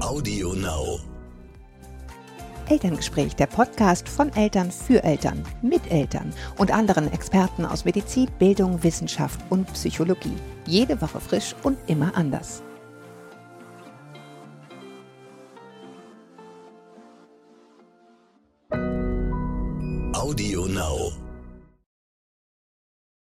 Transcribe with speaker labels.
Speaker 1: Audio Now.
Speaker 2: Elterngespräch, der Podcast von Eltern für Eltern, mit Eltern und anderen Experten aus Medizin, Bildung, Wissenschaft und Psychologie. Jede Woche frisch und immer anders.
Speaker 1: Audio Now.